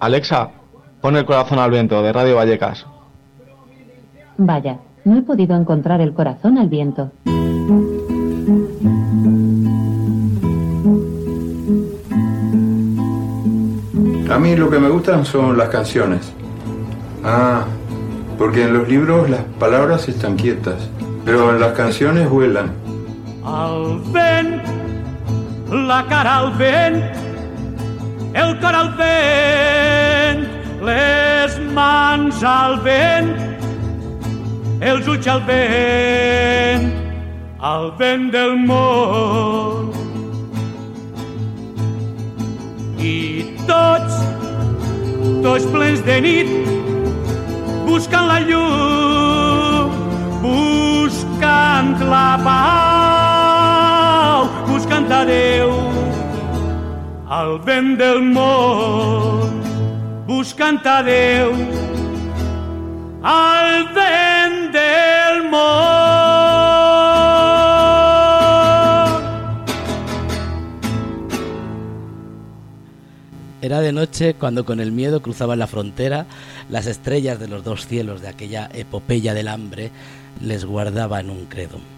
Alexa, pon el corazón al viento de Radio Vallecas. Vaya, no he podido encontrar el corazón al viento. A mí lo que me gustan son las canciones. Ah, porque en los libros las palabras están quietas, pero en las canciones vuelan. Al vent, la cara al vent, el cor al vent, les mans al vent, els ulls al vent, al vent del món. I tots, tots plens de nit, buscant la llum, buscant la pau, buscant a Déu, al vent del a Déu, al vent del. Era de noche cuando con el miedo cruzaban la frontera, las estrellas de los dos cielos de aquella epopeya del hambre les guardaban un credo.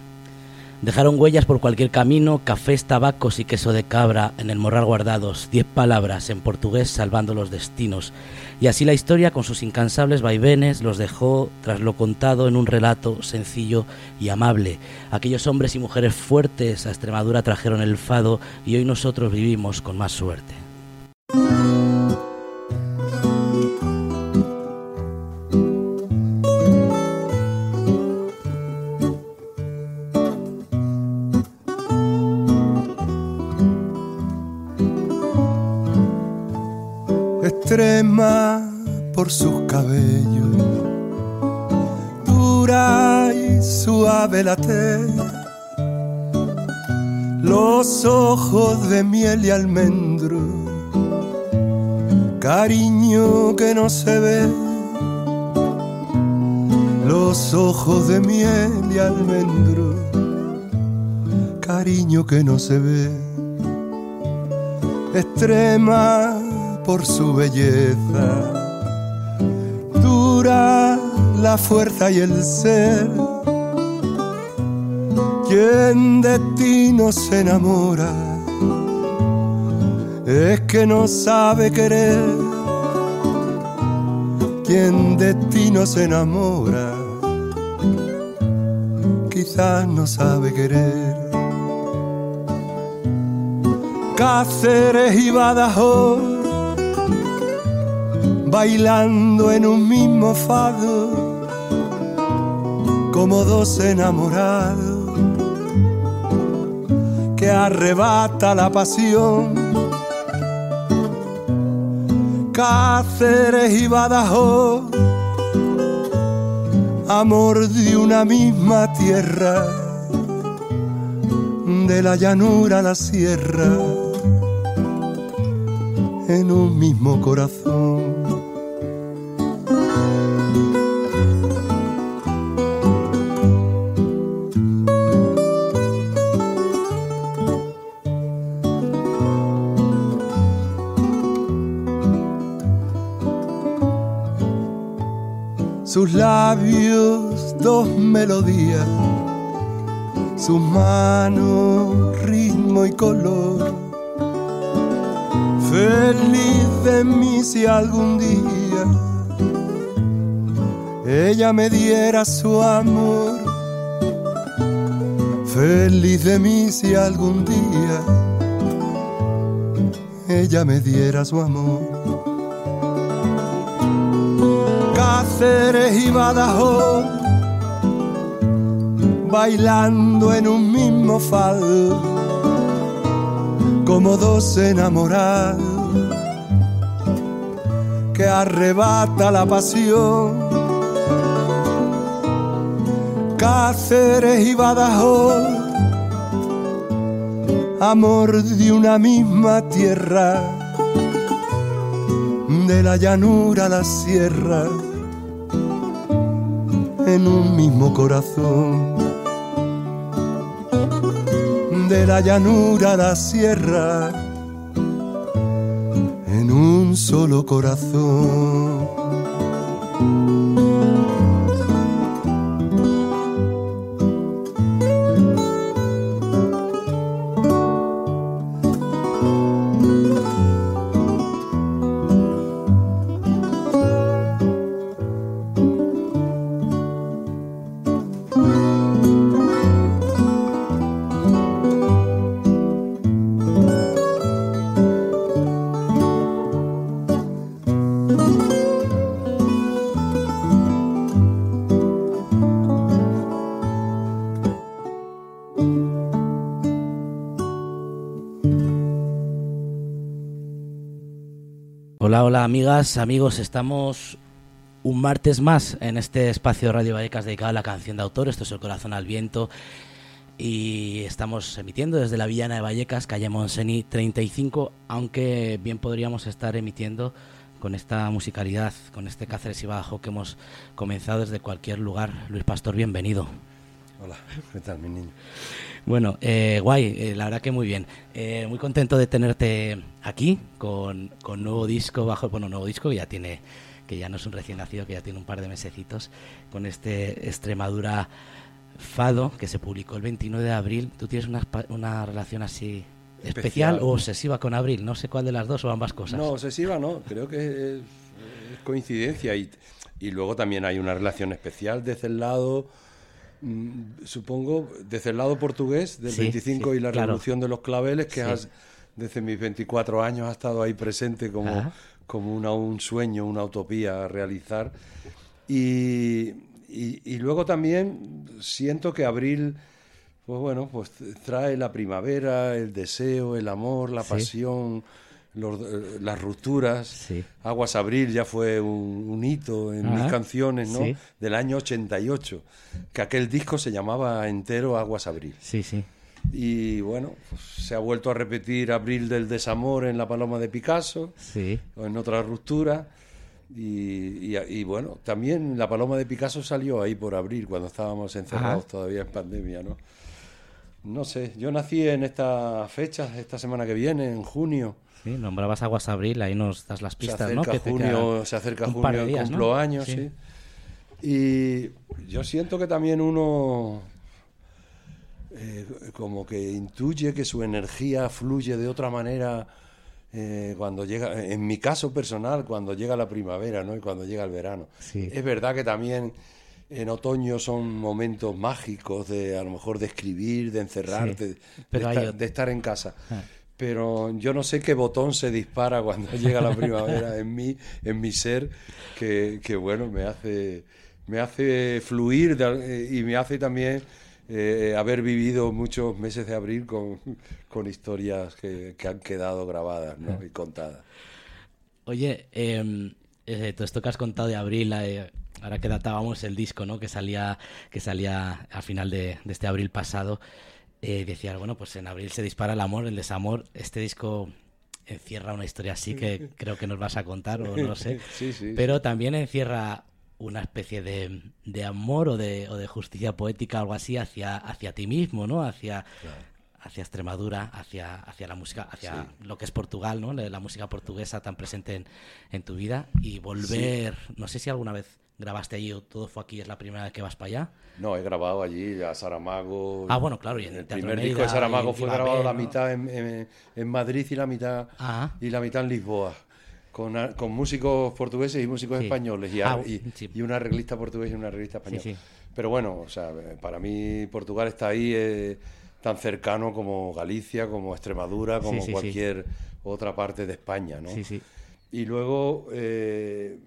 Dejaron huellas por cualquier camino, cafés, tabacos y queso de cabra en el morral guardados, diez palabras en portugués salvando los destinos. Y así la historia, con sus incansables vaivenes, los dejó tras lo contado en un relato sencillo y amable. Aquellos hombres y mujeres fuertes a Extremadura trajeron el fado y hoy nosotros vivimos con más suerte. Extrema por sus cabellos, dura y suave la tez, los ojos de miel y almendro, cariño que no se ve, los ojos de miel y almendro, cariño que no se ve, extrema por su belleza, dura la fuerza y el ser. Quien de ti no se enamora es que no sabe querer. Quien de ti no se enamora quizás no sabe querer. Cáceres y Badajoz bailando en un mismo fado, como dos enamorados que arrebata la pasión. Cáceres y Badajoz, amor de una misma tierra, de la llanura a la sierra, en un mismo corazón. Sus labios dos melodías, sus manos ritmo y color. Feliz de mí si algún día ella me diera su amor. Feliz de mí si algún día ella me diera su amor. Cáceres y Badajoz, bailando en un mismo fado, como dos enamorados que arrebata la pasión. Cáceres y Badajoz, amor de una misma tierra, de la llanura a la sierra en un mismo corazón. De la llanura a la sierra, en un solo corazón. Amigas, amigos, estamos un martes más en este espacio de Radio Vallecas dedicado a la canción de autor, esto es El Corazón al Viento y estamos emitiendo desde la Villana de Vallecas, calle Monseni 35, aunque bien podríamos estar emitiendo con esta musicalidad, con este Cáceres y Bajo que hemos comenzado desde cualquier lugar. Luis Pastor, bienvenido. Hola, ¿qué tal, mi niño? Bueno, eh, guay, eh, la verdad que muy bien. Eh, muy contento de tenerte aquí con, con nuevo disco bajo, bueno, nuevo disco que ya tiene, que ya no es un recién nacido, que ya tiene un par de mesecitos, con este Extremadura Fado que se publicó el 29 de abril. ¿Tú tienes una, una relación así especial, Especial. o obsesiva con abril? No sé cuál de las dos o ambas cosas. No, obsesiva no, creo que es, es coincidencia y, y luego también hay una relación especial desde el lado, supongo, desde el lado portugués del Sí, 25 sí, y la claro. revolución de los claveles que Sí. has, desde mis 24 años ha estado ahí presente como, Ajá. como una, un sueño, una utopía a realizar. Y, y- y luego también siento que abril, pues bueno, pues trae la primavera, el deseo, el amor, la pasión, los- eh, las rupturas. Sí. Aguas Abril ya fue un, un hito en Ajá. mis canciones, ¿no? Sí. Del año 88, que aquel disco se llamaba entero Aguas Abril. Sí, sí. Y bueno, pues, se ha vuelto a repetir Abril del desamor en La Paloma de Picasso Sí. o en otra ruptura. Y, y- y bueno, también La Paloma de Picasso salió ahí por abril, cuando estábamos encerrados Ajá. todavía en pandemia, ¿no? No sé, yo nací en estas fechas, esta semana que viene, en junio. Sí, nombrabas Aguas Abril, ahí nos das las Se pistas, acerca ¿no? Que junio, se acerca un par de junio, días, cumplo ¿no? años, Sí. sí. Y yo siento que también uno eh, como que intuye que su energía fluye de otra manera eh, cuando llega, en mi caso personal, cuando llega la primavera, ¿no? Y cuando llega el verano. Sí. Es verdad que también en otoño son momentos mágicos de a lo mejor de escribir, de encerrarte, pero de, hay estar, de estar en casa. Ah. Pero yo no sé qué botón se dispara cuando llega la primavera en mí, en mi ser, que, que, bueno, me hace, me hace fluir de- y me hace también eh, haber vivido muchos meses de abril con, con historias que, que han quedado grabadas ¿no? y contadas. Oye, eh, eh, todo esto que has contado de abril, eh, ahora que datábamos el disco, ¿no? Que salía, que salía al final de, de este abril pasado, eh, decías, bueno, pues en abril se dispara el amor, el desamor. Este disco encierra una historia así que creo que nos vas a contar, o no lo sé. Sí, sí, Pero también encierra una especie de, de amor o de, o de justicia poética, algo así, hacia, hacia ti mismo, ¿no? Hacia, hacia Extremadura, hacia, hacia la música, hacia lo que es Portugal, ¿no? La, música portuguesa tan presente en, en tu vida y volver, no sé si alguna vez grabaste allí o todo fue aquí, es la primera vez que vas para allá. No, he grabado allí a Saramago. Ah, bueno, claro, y en el primer Mérida, disco de Saramago fue grabado Bel, la ¿no? mitad en, en- en Madrid y la mitad Ah. y la mitad en Lisboa. Con, con músicos portugueses y músicos Sí. españoles y, Ah, y, sí. y una arreglista portuguesa y una arreglista española. sí. Pero bueno, o sea, para mí Portugal está ahí eh, tan cercano como Galicia, como Extremadura, como Sí, sí, sí. cualquier otra parte de España, ¿no? Y luego eh,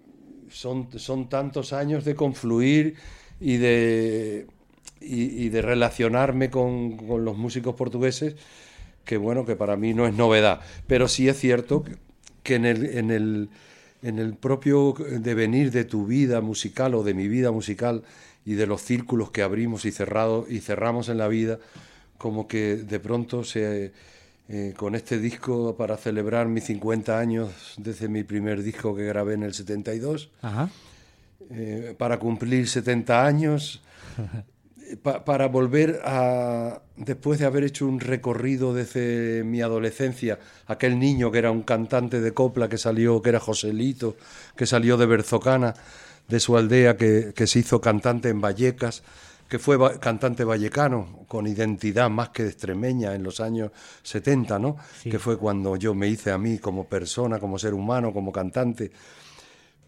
son, son tantos años de confluir y de, y, y de relacionarme con, con los músicos portugueses que bueno, que para mí no es novedad. Pero sí es cierto que, que en, el, en, el, en el propio devenir de tu vida musical o de mi vida musical y de los círculos que abrimos y, cerrado, y cerramos en la vida, como que de pronto se, eh, con este disco para celebrar mis 50 años desde mi primer disco que grabé en el 72, Ajá. eh, para cumplir 70 años, para volver a, después de haber hecho un recorrido desde mi adolescencia, aquel niño que era un cantante de copla que salió, que era Joselito, que salió de Berzocana, de su aldea, que, se hizo cantante en Vallecas, que fue cantante vallecano, con identidad más que extremeña en los años 70, ¿no? Que fue cuando yo me hice a mí como persona, como ser humano, como cantante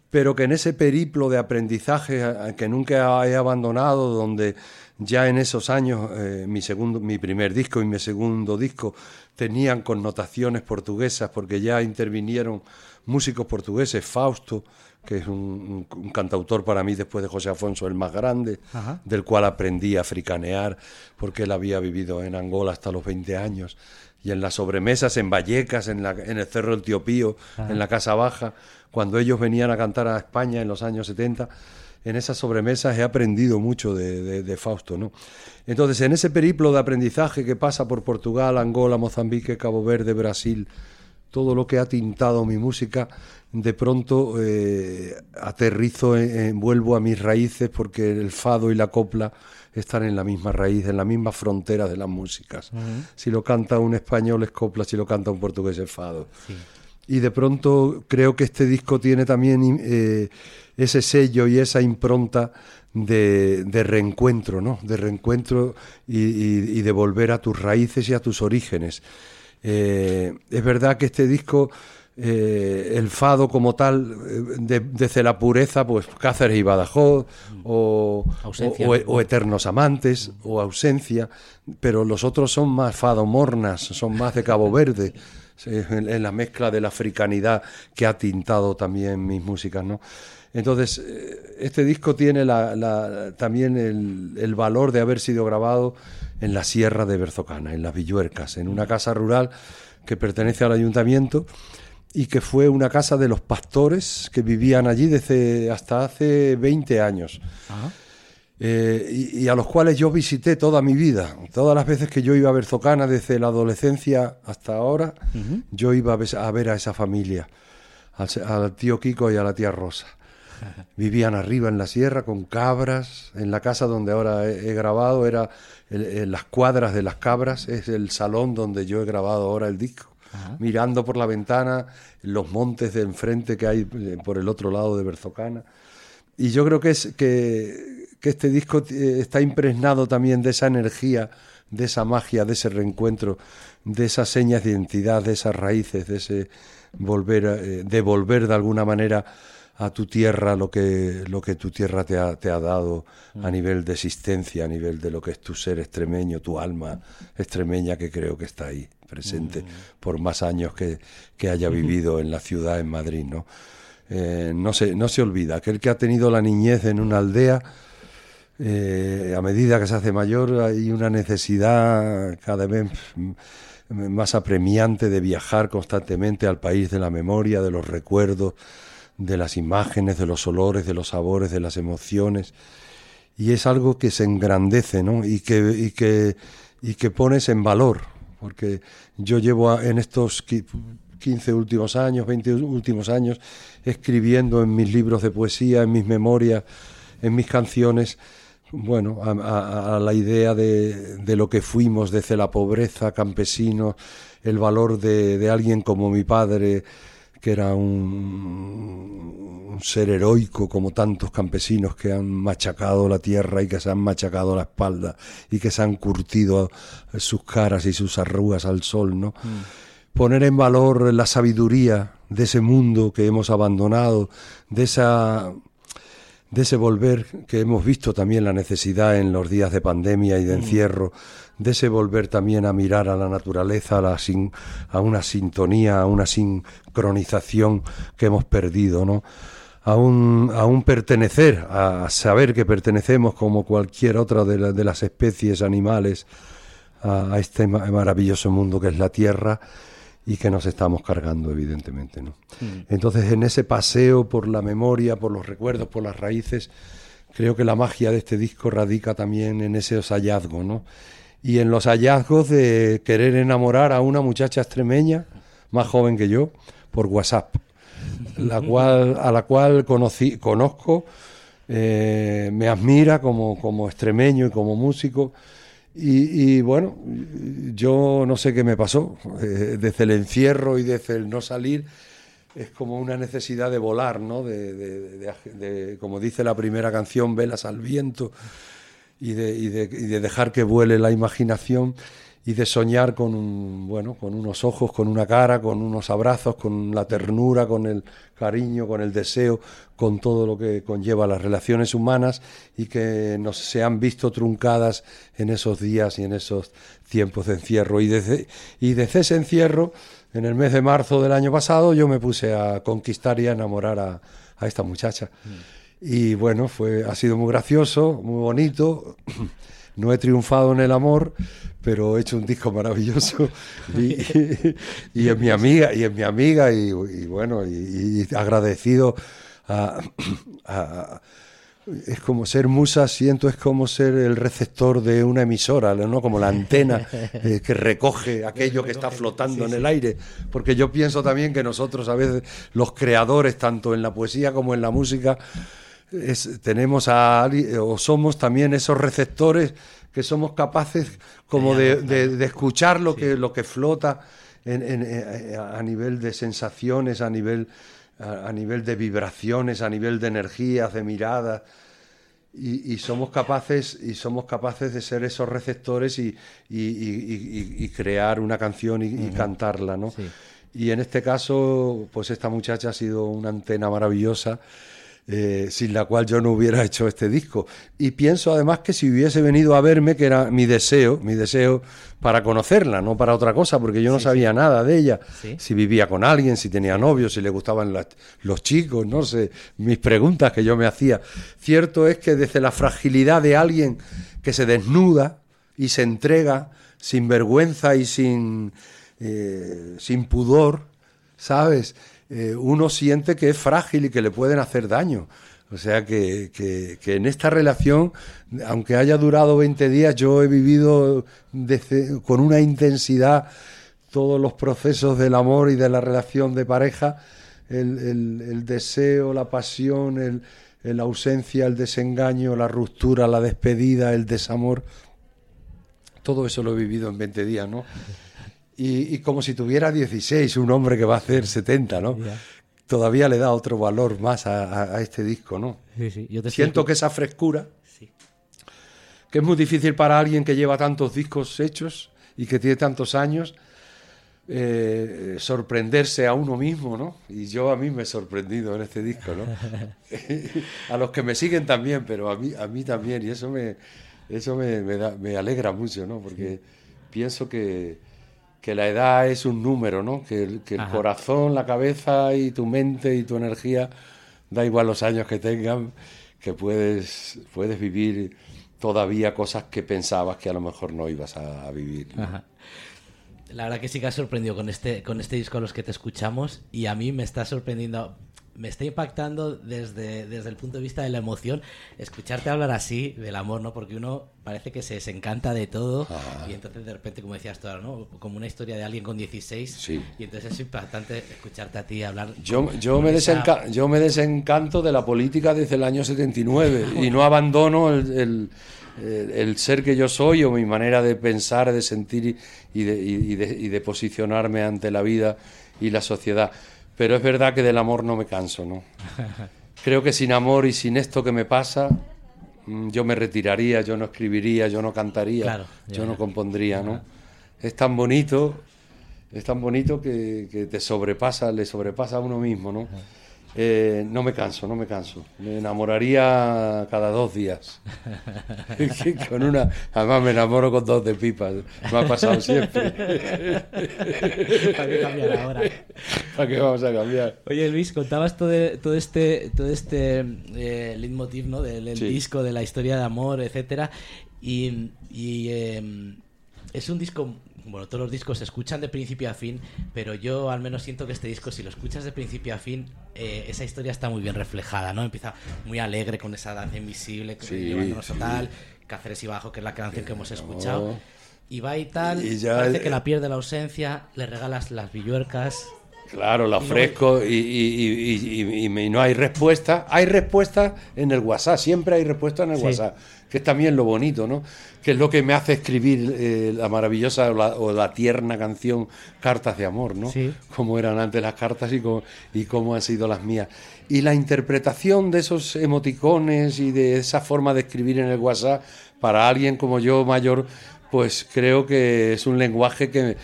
pero que en ese periplo de aprendizaje que nunca he abandonado, donde ya en esos años eh, mi, segundo, mi primer disco y mi segundo disco tenían connotaciones portuguesas porque ya intervinieron músicos portugueses, Fausto, que es un, cantautor para mí después de José Afonso el más grande, del cual aprendí a africanear porque él había vivido en Angola hasta los 20 años y en las sobremesas en Vallecas, en, la, en el Cerro del Tío Pío, en la Casa Baja, cuando ellos venían a cantar a España en los años 70, en esas sobremesas he aprendido mucho de, Fausto. ¿no? Entonces, en ese periplo de aprendizaje que pasa por Portugal, Angola, Mozambique, Cabo Verde, Brasil, todo lo que ha tintado mi música, de pronto eh, aterrizo, vuelvo a mis raíces porque el fado y la copla están en la misma raíz, en la misma frontera de las músicas. Si lo canta un español es copla, si lo canta un portugués es fado. Y de pronto creo que este disco tiene también eh, ese sello y esa impronta de, reencuentro, ¿no? De reencuentro y, de volver a tus raíces y a tus orígenes. Eh, es verdad que este disco eh, el fado como tal, eh, desde la pureza, pues Cáceres y Badajoz, o, o, Eternos Amantes, o Ausencia, pero los otros son más fado mornas, son más de Cabo Verde, en, la mezcla de la africanidad que ha tintado también mis músicas, ¿no? Entonces, este disco tiene también el, el, valor de haber sido grabado en la sierra de Berzocana, en las Villuercas, en una casa rural que pertenece al ayuntamiento y que fue una casa de los pastores que vivían allí desde hasta hace 20 años. Eh, y, a los cuales yo visité toda mi vida. Todas las veces que yo iba a ver Zocana, desde la adolescencia hasta ahora, yo iba a ver, a esa familia, al, tío Kiko y a la tía Rosa. Vivían arriba en la sierra con cabras. En la casa donde ahora he, grabado era las cuadras de las cabras, es el salón donde yo he grabado ahora el disco mirando por la ventana los montes de enfrente que hay eh, por el otro lado de Berzocana. Y yo creo que, es, que, este disco eh, está impregnado también de esa energía, de esa magia, de ese reencuentro, de esas señas de identidad, de esas raíces, de ese volver, eh, de volver de alguna manera a tu tierra lo que, lo que tu tierra te ha, te ha dado a mm. nivel de existencia, a nivel de lo que es tu ser extremeño, tu alma extremeña que creo que está ahí presente mm. por más años que, haya vivido en la ciudad, en Madrid. ¿no? Eh, no, se, no se olvida, aquel que ha tenido la niñez en una aldea, eh, a medida que se hace mayor hay una necesidad cada vez más apremiante de viajar constantemente al país de la memoria, de los recuerdos, de las imágenes, de los olores, de los sabores, de las emociones. Y es algo que se engrandece ¿no? y, que, y, que, y que pones en valor, porque yo llevo en estos 15 últimos años, 20 últimos años, escribiendo en mis libros de poesía, en mis memorias, en mis canciones, bueno, a, la idea de, de, lo que fuimos desde la pobreza, campesinos, el valor de, de alguien como mi padre, que era un, ser heroico como tantos campesinos que han machacado la tierra y que se han machacado la espalda y que se han curtido sus caras y sus arrugas al sol, ¿no? Mm. Poner en valor la sabiduría de ese mundo que hemos abandonado, de esa de ese volver que hemos visto también la necesidad en los días de pandemia y de mm. De ese volver también a mirar a la naturaleza, a, la a una sintonía, a una sincronización que hemos perdido, ¿no? A un, a un pertenecer, a saber que pertenecemos como cualquier otra de, de las especies animales a, este maravilloso mundo que es la Tierra y que nos estamos cargando, evidentemente. ¿no? Mm. Entonces, en ese paseo por la memoria, por los recuerdos, por las raíces, creo que la magia de este disco radica también en esos hallazgos, ¿no? Y en los hallazgos de querer enamorar a una muchacha extremeña, más joven que yo, por WhatsApp, la cual, a la cual conocí, conozco eh, me admira como, como extremeño y como músico. Y, bueno, yo no sé qué me pasó, eh, desde el encierro y desde el no salir, es como una necesidad de volar, ¿no? De- de- de- como dice la primera canción, velas al viento, y de, y de- y de dejar que vuele la imaginación y de soñar con un, bueno, con unos ojos, con una cara, con unos abrazos, con la ternura, con el cariño, con el deseo, con todo lo que conlleva las relaciones humanas y que nos se han visto truncadas en esos días y en esos tiempos de encierro. Y desde, y desde ese encierro, en el mes de marzo del año pasado, yo me puse a conquistar y a enamorar a, a esta muchacha. Y bueno, fue, ha sido muy gracioso, muy bonito. No he triunfado en el amor, pero he hecho un disco maravilloso y, y es mi amiga, y es mi amiga, y, bueno, y, y agradecido a, a- es como ser musa, siento, es como ser el receptor de una emisora, ¿no? Como la antena eh, que recoge aquello que está flotando en el aire. Porque yo pienso también que nosotros a veces, los creadores, tanto en la poesía como en la música, es- tenemos a, ali- o somos también esos receptores que somos capaces como de, de- de escuchar lo que, lo que flota en- en- eh, a nivel de sensaciones, a nivel, a, a nivel de vibraciones, a nivel de energías, de miradas. Y, y somos capaces y somos capaces de ser esos receptores y, crear una canción y, y cantarla, ¿no? Y en este caso, pues esta muchacha ha sido una antena maravillosa, eh, sin la cual yo no hubiera hecho este disco. Y pienso además que si hubiese venido a verme, que era mi deseo, mi deseo para conocerla, no para otra cosa, porque yo no sabía nada de ella, Sí. si vivía con alguien, si tenía novio, si le gustaban las- los chicos, no sé, mis preguntas que yo me hacía. Cierto es que desde la fragilidad de alguien que se desnuda y se entrega sin vergüenza y sin, eh, sin pudor, ¿sabes? Eh, uno siente que es frágil y que le pueden hacer daño. O sea que, que- en esta relación, aunque haya durado 20 días, yo he vivido con una intensidad todos los procesos del amor y de la relación de pareja, el, el- el deseo, la pasión, la ausencia, el desengaño, la ruptura, la despedida, el desamor. Todo eso lo he vivido en 20 días, ¿no? Y, y como si tuviera 16, un hombre que va a hacer 70, ¿no? Todavía le da otro valor más a, a- a este disco, ¿no? Sí, sí. Yo te Siento estoy- que esa frescura, Sí. que es muy difícil para alguien que lleva tantos discos hechos y que tiene tantos años, eh, sorprenderse a uno mismo, ¿no? Y yo a mí me he sorprendido en este disco, ¿no? a los que me siguen también, pero a mí, a mí también, y eso me, eso me, me da- me alegra mucho, ¿no? Porque pienso que, que la edad es un número, ¿no? Que el, que el Ajá. corazón, la cabeza y tu mente y tu energía, da igual los años que tengan, que puedes, puedes vivir todavía cosas que pensabas que a lo mejor no ibas a, a vivir. ¿no? Ajá. La verdad que sí que has sorprendido con este, con este disco a los que te escuchamos y a mí me está sorprendiendo, me está impactando desde, desde el punto de vista de la emoción escucharte hablar así del amor, ¿no? Porque uno parece que se desencanta de todo Ah. y entonces de repente, como decías tú ahora, ¿no? Como una historia de alguien con 16 Sí. y entonces es impactante escucharte a ti hablar. Yo, con- yo, con me esa- desenca- yo me desencanto de la política desde el año 79 y no abandono el, el- el- el ser que yo soy o mi manera de pensar, de sentir y, de, y de- y de posicionarme ante la vida y la sociedad. Pero es verdad que del amor no me canso, ¿no? Creo que sin amor y sin esto que me pasa, mm, yo me retiraría, yo no escribiría, yo no cantaría, Claro, yo no compondría, ¿no? Es tan bonito, es tan bonito que, que te sobrepasa, le sobrepasa a uno mismo, ¿no? Eh, no me canso, no me canso. Me enamoraría cada dos días. con una, además me enamoro con dos de pipas. Me ha pasado siempre. ¿Para qué cambiar ahora? ¿Para qué vamos a cambiar? Oye Luis, contabas todo, todo este, todo este eh, leitmotiv, ¿no? Del, del Sí. disco, de la historia de amor, etcétera. Y, y, eh, es un disco, bueno, todos los discos se escuchan de principio a fin, pero yo al menos siento que este disco, si lo escuchas de principio a fin, eh, esa historia está muy bien reflejada, ¿no? Empieza muy alegre con esa danza invisible, Sí, llevándonos sí. total, Cáceres y Bajo, que es la canción que hemos escuchado. Y va y tal, Y ya parece el- que la pierde la ausencia, le regalas las villuercas, Claro, la ofrezco y, y- y- y- y me- y no hay respuesta. Hay respuesta en el WhatsApp, siempre hay respuesta en el Sí. WhatsApp, que es también lo bonito, ¿no? Que es lo que me hace escribir eh, la maravillosa o la, o la tierna canción Cartas de Amor, ¿no? Sí. Cómo eran antes las cartas y cómo, y cómo han sido las mías. Y la interpretación de esos emoticones y de esa forma de escribir en el WhatsApp, para alguien como yo mayor, pues creo que es un lenguaje que,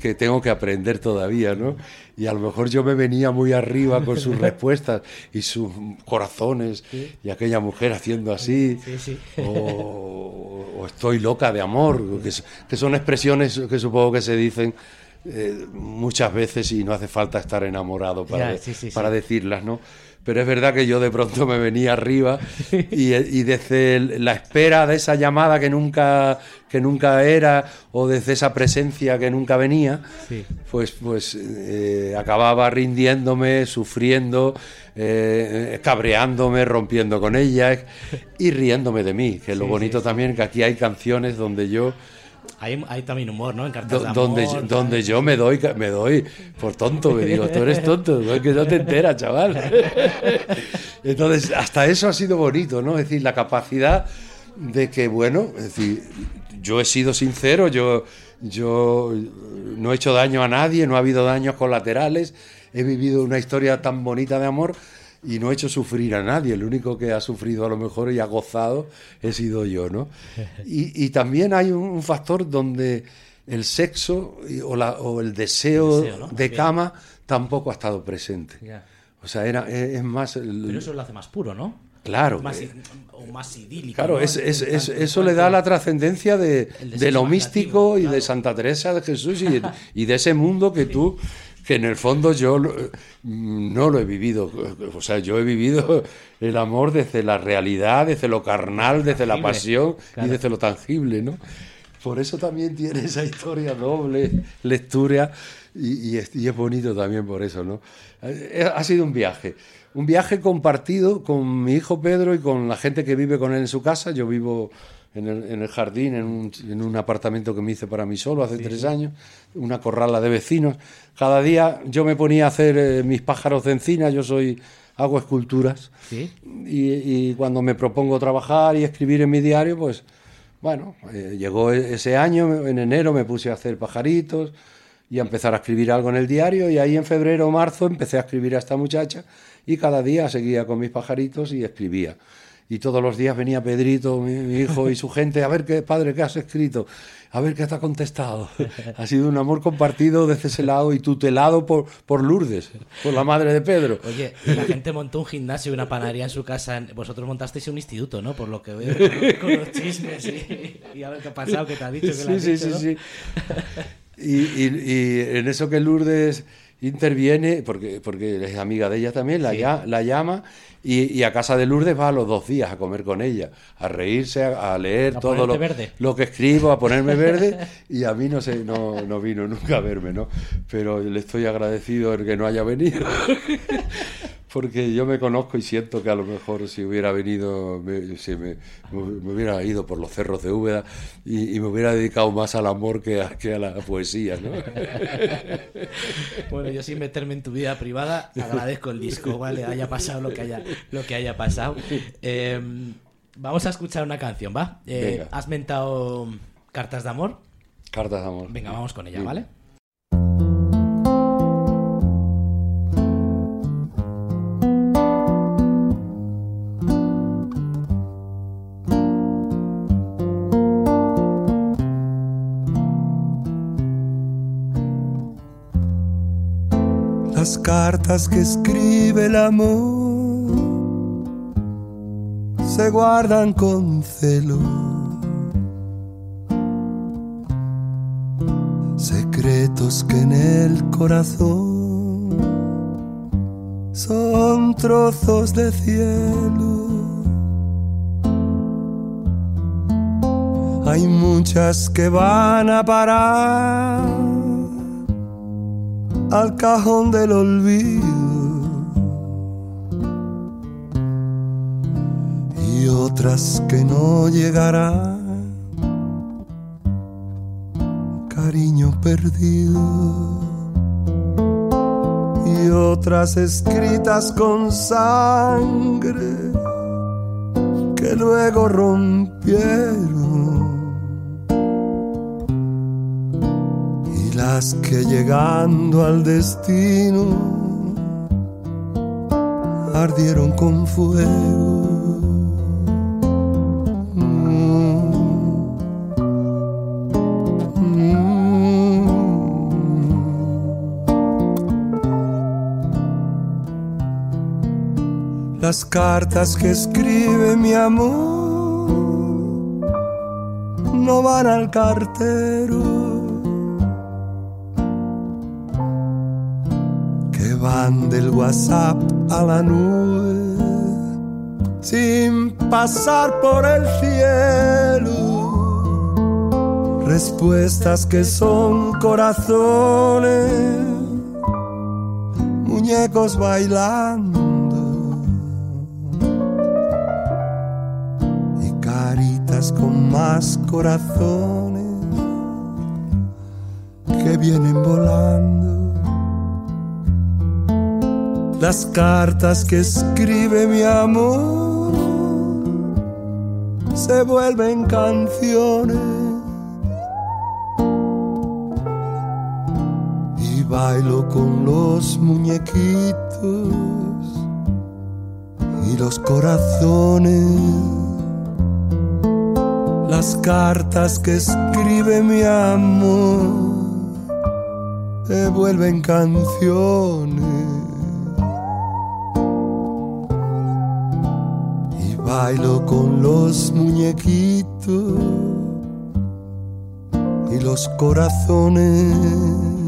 que tengo que aprender todavía, ¿no? Y a lo mejor yo me venía muy arriba con sus respuestas y sus corazones y aquella mujer haciendo así, Sí, sí. o, o estoy loca de amor, que, que son expresiones que supongo que se dicen eh, muchas veces y no hace falta estar enamorado para, Ya, para decirlas, ¿no? Pero es verdad que yo de pronto me venía arriba y, y desde el- la espera de esa llamada que nunca, que nunca era o desde esa presencia que nunca venía, Sí. pues, pues eh, acababa rindiéndome, sufriendo, eh, cabreándome, rompiendo con ella y riéndome de mí, que es lo bonito sí. también que aquí hay canciones donde yo Hay, hay también humor, ¿no? En cartas do- de amor. donde, yo- donde yo me doy me doy por tonto me digo tú eres tonto no, es que no te enteras chaval entonces hasta eso ha sido bonito no es decir la capacidad de que bueno es decir yo he sido sincero yo yo no he hecho daño a nadie no ha habido daños colaterales he vivido una historia tan bonita de amor y no he hecho sufrir a nadie. El único que ha sufrido a lo mejor y ha gozado he sido yo, ¿no? Y, y también hay un, un factor donde el sexo y- o, la- o el deseo, Deseo, ¿no? de cama tampoco ha estado presente. O sea, era, es, es más... el- Pero eso lo hace más puro, ¿no? claro. Más, eh, o más idílico. Claro, ¿no? es, es- es- Tanto eso le da la trascendencia de, de lo místico y claro. de Santa Teresa de Jesús y, y de ese mundo que tú, que en el fondo yo mm, no lo he vivido. O sea, yo he vivido el amor desde la realidad, desde lo carnal, desde la pasión claro. y desde lo tangible, ¿no? Por eso también tiene esa historia doble, lectura, y, y es, y es bonito también por eso, ¿no? Eh, Ha sido un viaje, un viaje compartido con mi hijo Pedro y con la gente que vive con él en su casa. Yo vivo en el, en el jardín, en un, en un apartamento que me hice para mí solo hace tres años, una corrala de vecinos. Cada día yo me ponía a hacer eh, mis pájaros de encina, yo soy, hago esculturas. Sí. Y, y cuando me propongo trabajar y escribir en mi diario, pues bueno, eh, llegó e- ese año, en enero me puse a hacer pajaritos y a empezar a escribir algo en el diario y ahí en febrero o marzo empecé a escribir a esta muchacha y cada día seguía con mis pajaritos y escribía. Y todos los días venía Pedrito, mi, mi hijo y su gente, a ver qué padre, qué has escrito, a ver qué te ha contestado. Ha sido un amor compartido desde ese lado y tutelado por, por Lourdes, por la madre de Pedro. Oye, la gente montó un gimnasio y una panadería en su casa. Vosotros montasteis un instituto, ¿no? Por lo que veo, con, con los chismes y, y a ver qué ha pasado, qué te ha dicho, qué le Sí, has sí, dicho, sí, ¿no? sí. Y, y- y en eso que Lourdes interviene, porque, porque es amiga de ella también, la, Sí. ya- la llama y, y a casa de Lourdes va a los dos días a comer con ella, a reírse, a, a leer A todo lo, verde. lo que escribo, a ponerme verde y a mí no sé, no, no vino nunca a verme, ¿no? Pero le estoy agradecido el que no haya venido. Porque yo me conozco y siento que a lo mejor si hubiera venido, me, si me, me hubiera ido por los cerros de Úbeda y, y me hubiera dedicado más al amor que a, que a la poesía, ¿no? Bueno, yo sin meterme en tu vida privada, agradezco el disco, ¿vale? Haya pasado lo que haya, lo que haya pasado. Eh, vamos a escuchar una canción, ¿va? Eh, has mentado Cartas de Amor. Cartas de amor. Venga, vamos con ella. ¿vale? Cartas que escribe el amor se guardan con celo. Secretos que en el corazón son trozos de cielo. Hay muchas que van a parar al cajón del olvido. Y otras que no llegarán. Cariño perdido. Otras escritas con sangre que luego rompieron. Las que llegando al destino ardieron con fuego. las cartas que escribe mi amor no van al cartero, van del WhatsApp a la nube sin pasar por el cielo. Respuestas que son corazones, muñecos bailando con más corazones que vienen volando. Las cartas que escribe mi amor se vuelven canciones. Y bailo con los muñequitos y los corazones las cartas que escribe mi amor se vuelven canciones. Bailo con los muñequitos y los corazones.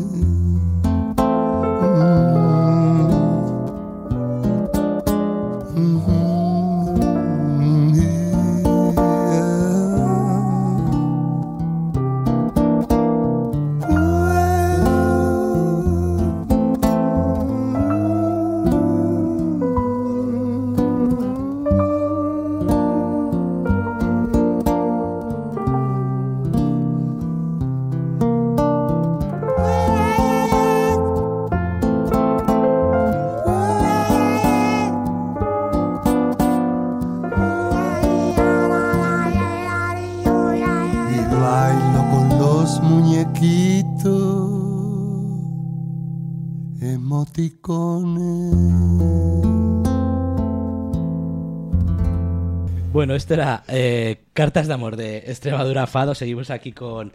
Esto era eh, Cartas de Amor de Extremadura Fado. Seguimos aquí con,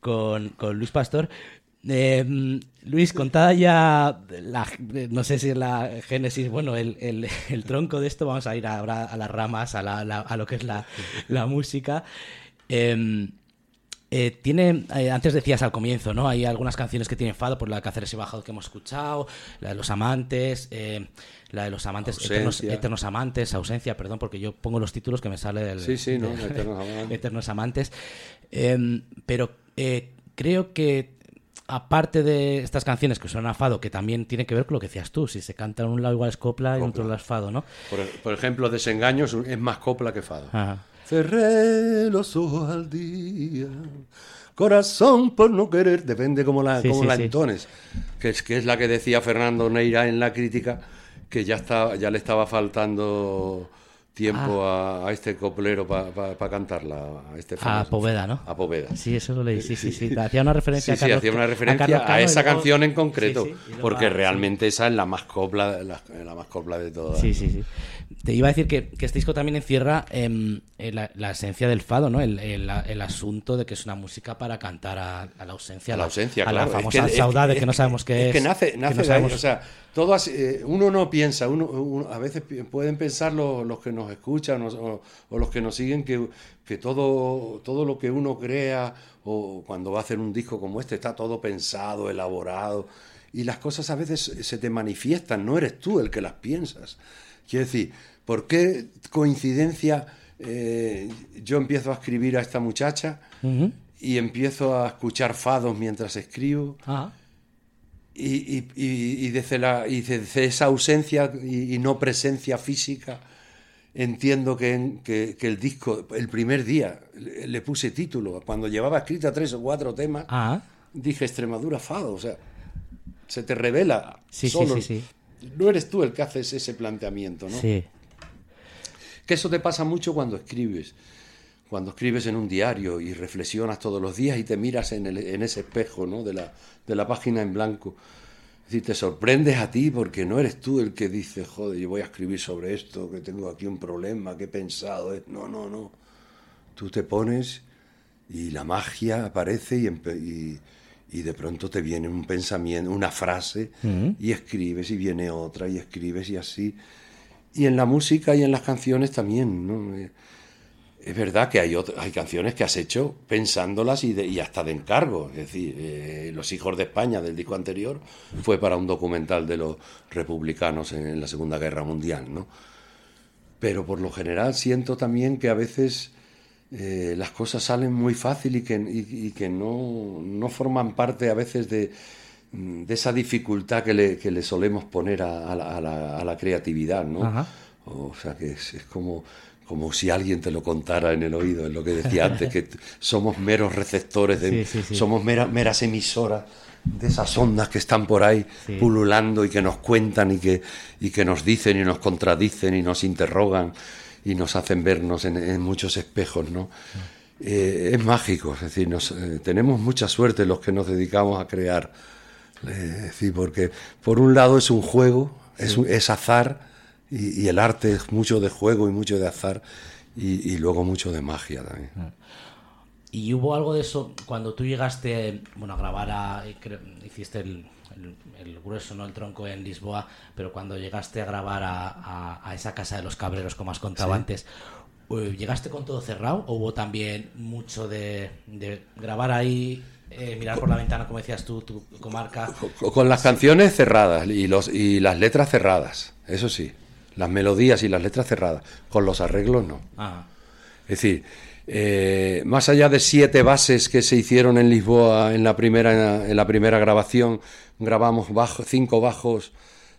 con, Luis Pastor. Eh, Luis, contada ya, no sé si es la génesis, bueno, el, el, tronco de esto, vamos a ir ahora a las ramas, a, la, a lo que es la, música. Eh, eh, tiene, antes decías al comienzo, ¿no? Hay algunas canciones que tienen fado por la Cáceres y Bajado que hemos escuchado, la de los amantes, la de los amantes, eternos, amantes, ausencia, perdón, porque yo pongo los títulos que me sale del... Sí, sí, ¿no? eternos amantes. Em, pero creo que aparte de estas canciones que son a fado, que también tiene que ver con lo que decías tú, si se canta en un lado igual es copla, y en otro lado es fado, ¿no? Por, ejemplo, Desengaños es más copla que fado. Ajá. Cerré los ojos al día. Corazón por no querer, depende como la, como la entones, que es, que es la que decía Fernando Neira en la crítica, que ya, está, ya le estaba faltando tiempo ah. a, este coplero para cantarla. A, este a Poveda, ¿no? A Poveda. Sí, eso lo leí, sí, sí, sí. Hacía una referencia sí, a hacía una referencia a, esa canción en concreto, porque realmente esa es la más copla, la, la más copla de todas. Sí, sí, sí. Te iba a decir que, este disco también encierra em, eh, la, esencia del fado, ¿no? El, asunto de que es una música para cantar a, la ausencia, a la, ausencia, a la famosa saudade que no sabemos qué es. que nace, nace de ahí, o sea, todo eh, uno no piensa, uno, a veces pueden pensar los, que nos escuchan o, los que nos siguen que, que todo, todo lo que uno crea o cuando va a hacer un disco como este está todo pensado, elaborado y las cosas a veces se te manifiestan, no eres tú el que las piensas. Quiero decir, ¿por qué coincidencia eh, yo empiezo a escribir a esta muchacha y empiezo a escuchar fados mientras escribo? Ah. Y, desde, la, esa ausencia y, no presencia física, entiendo que, el disco, el primer día, le, puse título. Cuando llevaba escrita tres o cuatro temas, ah. dije Extremadura Fado. O sea, se te revela Sí, sí, solo. sí, sí. No eres tú el que haces ese planteamiento, ¿no? Sí. Que eso te pasa mucho cuando escribes. Cuando escribes en un diario y reflexionas todos los días y te miras en, el- en ese espejo ¿no? de, la, de la página en blanco. Es decir, te sorprendes a ti porque no eres tú el que dice, joder, yo voy a escribir sobre esto, que tengo aquí un problema, que he pensado. eh". No, no, no. Tú te pones y la magia aparece y, empe- y, y de pronto te viene un pensamiento, una frase, y escribes y viene otra, y escribes y así. Y en la música y en las canciones también, ¿no? Es verdad que hay, ot- hay canciones que has hecho pensándolas y, de- y hasta de encargo. Es decir, eh, Los Hijos de España del disco anterior fue para un documental de los republicanos en, la Segunda Guerra Mundial, ¿no? Pero por lo general siento también que a veces eh, las cosas salen muy fácil y que, y- y que no, no forman parte a veces de, mm, de esa dificultad que le, que le solemos poner a, a la, a la- a la creatividad, ¿no? Ajá. O sea, que es, es como, como si alguien te lo contara en el oído, es lo que decía antes, que somos meros receptores, de, Sí, sí, sí. somos mera- meras emisoras de esas ondas que están por ahí pululando y que nos cuentan y que, y que nos dicen y nos contradicen y nos interrogan y nos hacen vernos en, en muchos espejos, ¿no? Eh, es mágico, es decir, nos, eh, tenemos mucha suerte los que nos dedicamos a crear. Eh, Es decir, porque por un lado es un juego, es, es azar, y, y el arte es mucho de juego y mucho de azar, y, y luego mucho de magia también. Y hubo algo de eso cuando tú llegaste, bueno, a grabar, a, hiciste el, el- el grueso, no el tronco en Lisboa, pero cuando llegaste a grabar a, a- a esa casa de los cabreros, como has contado antes, eh, ¿llegaste con todo cerrado o hubo también mucho de, de grabar ahí, eh, mirar por la ventana, como decías tú, tu comarca? Con- Con las canciones cerradas y, los, y las letras cerradas, eso sí, las melodías y las letras cerradas, con los arreglos no. Ah, Es decir, eh, más allá de siete bases que se hicieron en Lisboa en la primera, en la primera grabación, grabamos bajo, cinco bajos,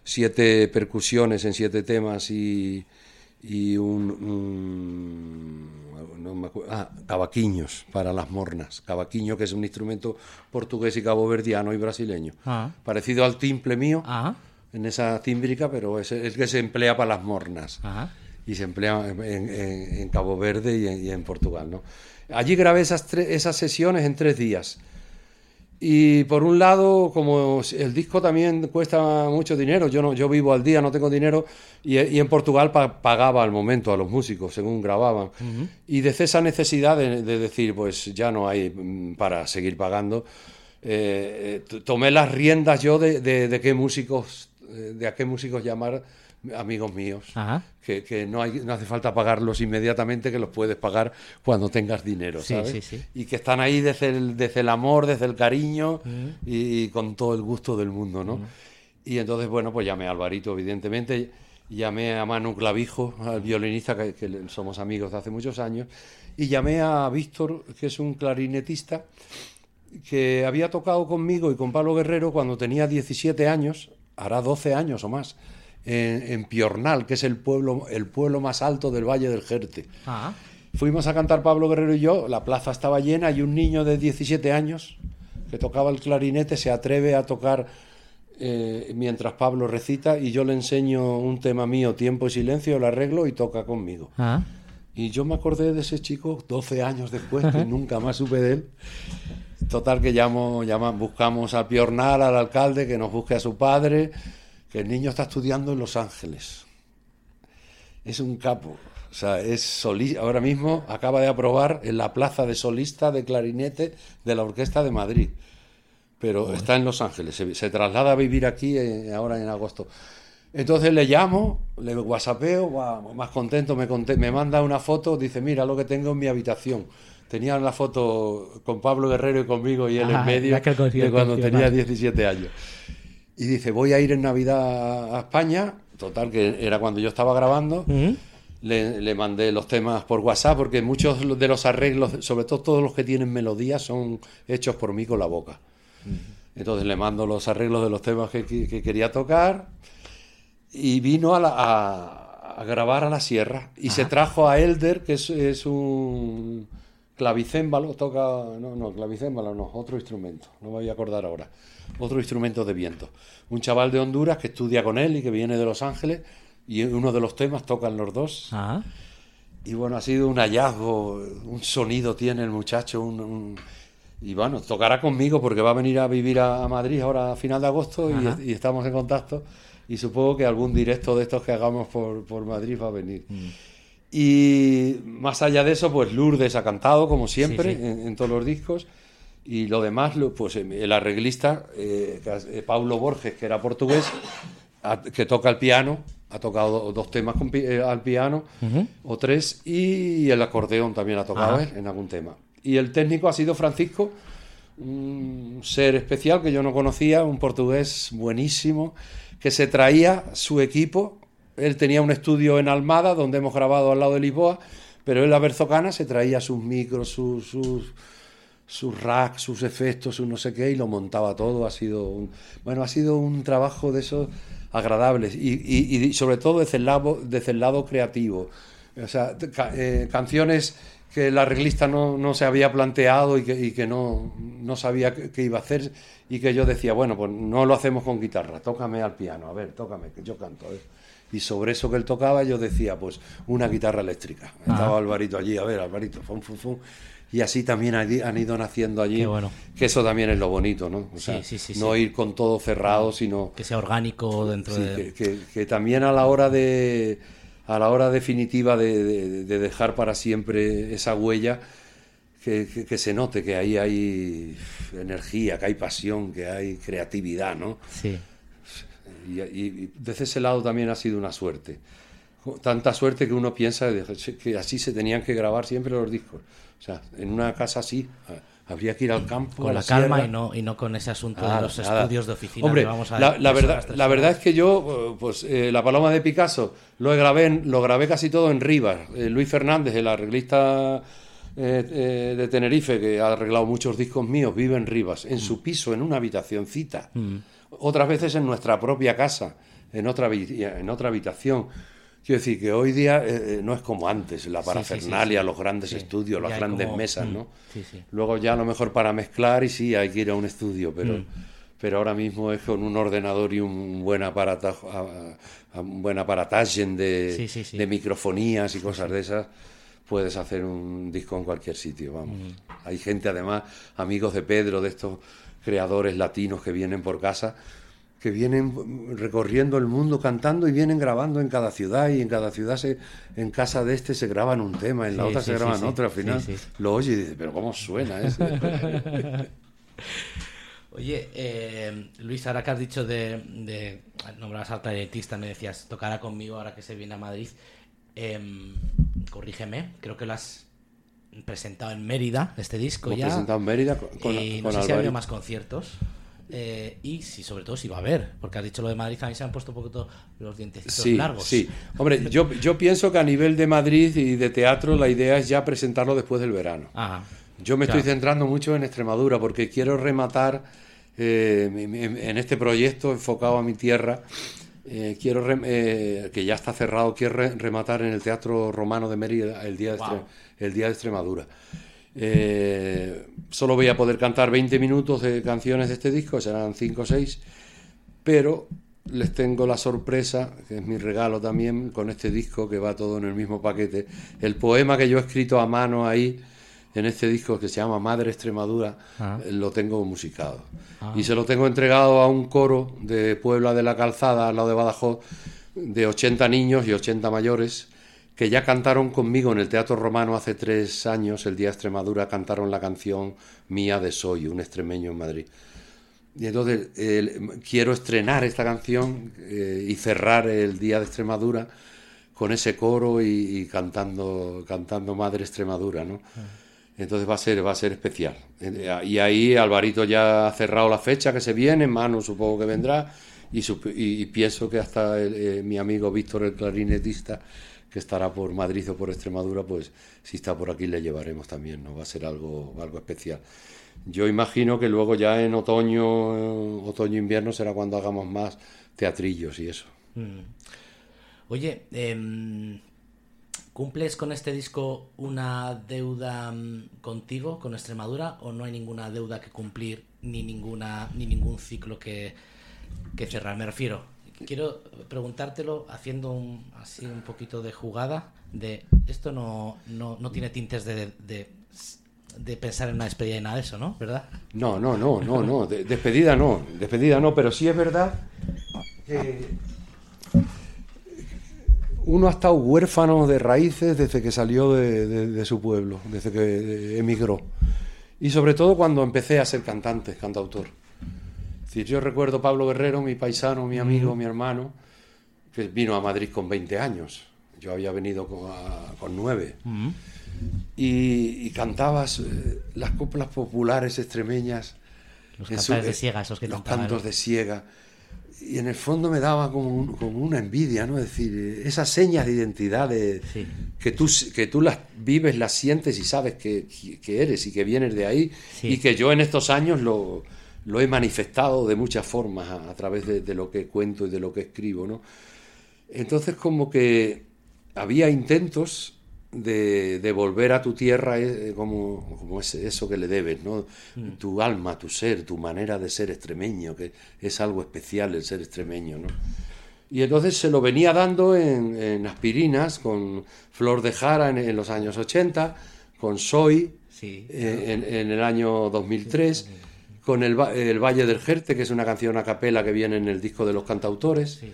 siete percusiones en siete temas y, y un, un- no me acuerdo- ah, cavaquinhos para las mornas. Cavaquinho, que es un instrumento portugués y caboverdiano y brasileño. Ah. Parecido al timple mío ah, en esa tímbrica, pero es el que se emplea para las mornas y se emplea en, en- en Cabo Verde y en, y en Portugal. ¿no? Allí grabé esas, esas sesiones en tres días. Y por un lado, como el disco también cuesta mucho dinero, yo no, yo vivo al día, no tengo dinero, y, y en Portugal pa- pagaba al momento a los músicos según grababan. Y desde esa necesidad de, de decir, pues ya no hay mm, para seguir pagando, eh, eh, tomé las riendas yo de, de- de qué músicos, de a qué músicos llamar amigos míos Ajá. que, que no, hay, no hace falta pagarlos inmediatamente, que los puedes pagar cuando tengas dinero, Sí, ¿sabes? sí, sí. Y que están ahí desde el, desde el amor, desde el cariño y, y con todo el gusto del mundo, ¿no? Y entonces, bueno, pues llamé a Alvarito, evidentemente, llamé a Manu Clavijo, al violinista, que, que somos amigos de hace muchos años, y llamé a Víctor, que es un clarinetista, que había tocado conmigo y con Pablo Guerrero cuando tenía 17 años, hará 12 años o más, en, en Piornal, que es el pueblo, el pueblo más alto del Valle del Jerte. Ah, Fuimos a cantar Pablo Guerrero y yo, la plaza estaba llena y un niño de 17 años que tocaba el clarinete se atreve a tocar eh, mientras Pablo recita y yo le enseño un tema mío, Tiempo y Silencio, lo arreglo y toca conmigo. ah. Y yo me acordé de ese chico 12 años después, que nunca más supe de él. Total que llamo, llama- buscamos al Piornal, al alcalde, que nos busque a su padre, que el niño está estudiando en Los Ángeles. Es un capo. O sea, es soli- ahora mismo acaba de aprobar en la plaza de solista de clarinete de la Orquesta de Madrid. Pero está en Los Ángeles, se, se traslada a vivir aquí eh, ahora en agosto. Entonces le llamo, le whatsappeo, guau, más contento, me, conté- me manda una foto, dice, mira lo que tengo en mi habitación. Tenía la foto con Pablo Guerrero y conmigo y él Ah, en medio que el de cuando tenía 17 años. Y dice, voy a ir en Navidad a España, total, que era cuando yo estaba grabando. Mm. Le, le mandé los temas por WhatsApp porque muchos de los arreglos, sobre todo todos los que tienen melodías, son hechos por mí con la boca. Entonces le mando los arreglos de los temas que, que- que quería tocar y vino a, la- a- a grabar a la sierra y se trajo a Elder, que es, es un, clavicémbalo, toca, no, no, clavicémbalo no, otro instrumento, no me voy a acordar ahora, otro instrumento de viento. Un chaval de Honduras que estudia con él y que viene de Los Ángeles y uno de los temas tocan los dos. Ah, Y bueno, ha sido un hallazgo, un sonido tiene el muchacho, un, un- y bueno, tocará conmigo porque va a venir a vivir a, Madrid ahora a final de agosto y estamos en contacto y supongo que algún directo de estos que hagamos por, por Madrid va a venir. Mm. Y más allá de eso, pues Lourdes ha cantado como siempre Sí, sí. En, en todos los discos y lo demás, pues el arreglista, eh, eh, Paulo Borges, que era portugués, ha- que toca el piano, ha tocado do- dos temas con eh, al piano o tres y el acordeón también ha tocado Ajá. él en algún tema. Y el técnico ha sido Francisco, un ser especial que yo no conocía, un portugués buenísimo, que se traía su equipo. Él tenía un estudio en Almada, donde hemos grabado al lado de Lisboa, pero él a Berzocana se traía sus micros, sus, sus, racks, sus efectos, sus no sé qué, y lo montaba todo. Ha sido un, bueno, ha sido un trabajo de esos agradables y, y- y sobre todo desde el lado, desde el lado creativo. O sea, eh, canciones que el arreglista no, no se había planteado y que, que no, no sabía qué, iba a hacer y que yo decía, bueno, pues no lo hacemos con guitarra, tócame al piano, a ver, tócame, que yo canto. Y sobre eso que él tocaba yo decía, pues una guitarra eléctrica. Estaba Alvarito allí, a ver, Alvarito, fum, fum, fum. Y así también han ido naciendo allí, bueno. que eso también es lo bonito, ¿no? O Sí, sea, sí, sí, no sí. ir con todo cerrado, sino que sea orgánico dentro de... que, que- que también a la hora de a la hora definitiva de, de- de dejar para siempre esa huella que, que- que se note que ahí hay energía, que hay pasión, que hay creatividad, ¿no? Sí. Y, y- desde ese lado también ha sido una suerte. Tanta suerte que uno piensa que así se tenían que grabar siempre los discos. O sea, en una casa así a- habría que ir al campo. a Con la, la calma sierra. y no, y no con ese asunto de los nada. estudios de oficina. Hombre, que vamos a la, la verdad, la verdad es que yo, pues eh, la paloma de Picasso lo grabé, lo grabé casi todo en Rivas. Eh, Luis Fernández, el arreglista eh, de Tenerife, que ha arreglado muchos discos míos, vive en Rivas, en su piso, en una habitacioncita. Otras veces en nuestra propia casa, en otra, en otra habitación. Quiero decir que hoy día eh, eh, no es como antes, la Sí, sí, sí, parafernalia, sí. los grandes estudios, las grandes como- mesas, Mm. ¿no? Luego ya a lo mejor para mezclar y sí, hay que ir a un estudio, pero, Mm. pero ahora mismo es con un ordenador y un buen aparataje, un buen aparataje de, de microfonías y cosas de esas, puedes hacer un disco en cualquier sitio, vamos. Mm. Hay gente además, amigos de Pedro, de estos creadores latinos que vienen por casa, que vienen recorriendo el mundo cantando y vienen grabando en cada ciudad y en cada ciudad se, en casa de este se graban un tema, en la Sí, otra sí, se graban sí. otro, al final lo oye y dice, pero ¿cómo suena eso? Oye, eh, Luis, ahora que has dicho de, de nombrabas al clarinetista, me decías, tocará conmigo ahora que se viene a Madrid. Em, corrígeme, creo que lo has presentado en Mérida, este disco Hemos ya. presentado en Mérida con, no sé si ha habido más conciertos. eh, y si sobre todo si va a haber, porque has dicho lo de Madrid, a mí se han puesto un poquito los dientecitos Sí, largos. sí. Hombre, yo, yo pienso que a nivel de Madrid y de teatro la idea es ya presentarlo después del verano. Ajá. Yo me estoy centrando mucho en Extremadura porque quiero rematar eh, en- este proyecto enfocado a mi tierra. eh, quiero eh, que ya está cerrado, quiero re- rematar en el Teatro Romano de Mérida el día Wow. El día de Extremadura. Eh, solo voy a poder cantar 20 minutos de canciones de este disco, serán 5 o 6, pero les tengo la sorpresa, que es mi regalo también con este disco que va todo en el mismo paquete. El poema que yo he escrito a mano ahí en este disco que se llama Madre Extremadura, Ah. eh, lo tengo musicado. Y se lo tengo entregado a un coro de Puebla de la Calzada, al lado de Badajoz, de 80 niños y 80 mayores, que ya cantaron conmigo en el Teatro Romano hace tres años, el día de Extremadura, cantaron la canción mía de Soy, un extremeño en Madrid. Y entonces quiero estrenar esta canción eh, y cerrar el día de Extremadura con ese coro y, y cantando, cantando Madre Extremadura, ¿no? Entonces va a ser, va a ser especial. Eh, Y ahí Alvarito ya ha cerrado la fecha que se viene, Manu supongo que vendrá, y, y- y pienso que hasta el- eh, mi amigo Víctor, el clarinetista, que estará por Madrid o por Extremadura, pues si está por aquí le llevaremos también, ¿no? Va a ser algo, algo especial. Yo imagino que luego ya en otoño, eh, otoño-invierno será cuando hagamos más teatrillos y eso. Mm. Oye, em, ¿Cumples con este disco una deuda mm, contigo, con Extremadura, o no hay ninguna deuda que cumplir ni ninguna ni ningún ciclo que, que cerrar? Me refiero, quiero preguntártelo haciendo un, así un poquito de jugada de esto no, no, no tiene tintes de, de, pensar en una despedida y nada de eso, ¿no? ¿Verdad? No, no, no, no, no. de- despedida no, despedida no, pero sí es verdad que uno ha estado huérfano de raíces desde que salió de su pueblo, desde que emigró. Y sobre todo cuando empecé a ser cantante, cantautor. Es decir, yo recuerdo Pablo Guerrero, mi paisano, mi amigo, mi hermano, que vino a Madrid con 20 años. Yo había venido con, a- con 9 y, y cantabas eh, las coplas populares extremeñas. Los su- de siega, esos que Los cantaban. cantos de siega. Y en el fondo me daba como, un- como una envidia, ¿no? Es decir, eh, esas señas de identidad de- Sí. que, tú, que tú las vives, las sientes y sabes que, que eres y que vienes de ahí. Sí. Y que yo en estos años lo, lo he manifestado de muchas formas a, a través de, de lo que cuento y de lo que escribo, ¿no? Entonces como que había intentos de, de volver a tu tierra eh, como, como ese- eso que le debes, ¿no? Tu alma, tu ser, tu manera de ser extremeño, que es algo especial el ser extremeño, ¿no? Y entonces se lo venía dando en, en aspirinas, con Flor de Jara en, en los años 80, con Soy Sí. eh, en, en el año 2003, con el, el Valle del Jerte, que es una canción a capela que viene en el disco de los cantautores. Sí.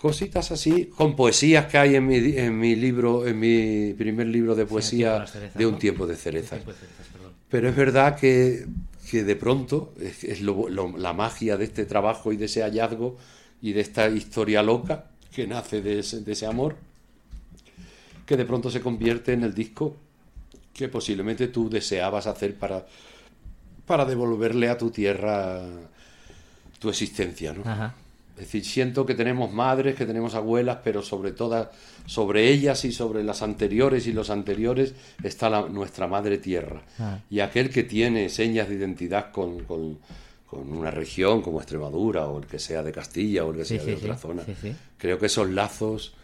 Cositas así, con poesías que hay en mi, en mi libro, en mi primer libro de poesía cerezas, de un tiempo de cerezas. Tiempo de cerezas. Pero es verdad que, que de pronto es, es lo- lo- la magia de este trabajo y de ese hallazgo y de esta historia loca que nace de ese, de ese amor, que de pronto se convierte en el disco que posiblemente tú deseabas hacer para, para devolverle a tu tierra tu existencia. ¿no? Ajá. Es decir, siento que tenemos madres, que tenemos abuelas, pero sobre todas, sobre ellas y sobre las anteriores y los anteriores está la- nuestra madre tierra. Ah. Y aquel que tiene señas de identidad con, con- con una región como Extremadura o el que sea de Castilla o el que Sí, sea sí, de otra zona, sí, creo que esos lazos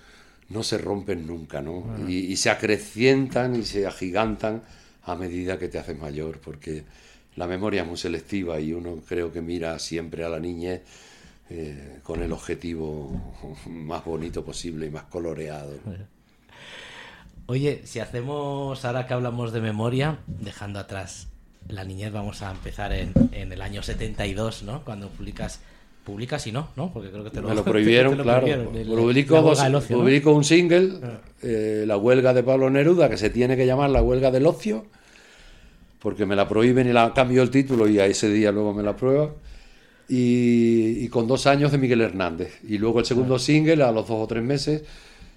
no se rompen nunca, ¿no? Y, y se acrecientan y se agigantan a medida que te haces mayor, porque la memoria es muy selectiva y uno creo que mira siempre a la niñez eh, con el objetivo más bonito posible y más coloreado. Oye, si hacemos, ahora que hablamos de memoria, dejando atrás la niñez, vamos a empezar en, en el año 72, ¿no? Cuando publicas, publicas y no, ¿no? Porque creo que te lo, Me lo prohibieron, lo claro. publico. Ah. un single, eh, La huelga de Pablo Neruda, que se tiene que llamar La huelga del ocio, porque me la prohíben y la cambio el título y a ese día luego me la prueba. Y, y con dos años de Miguel Hernández. Y luego el segundo single, a los dos o tres meses,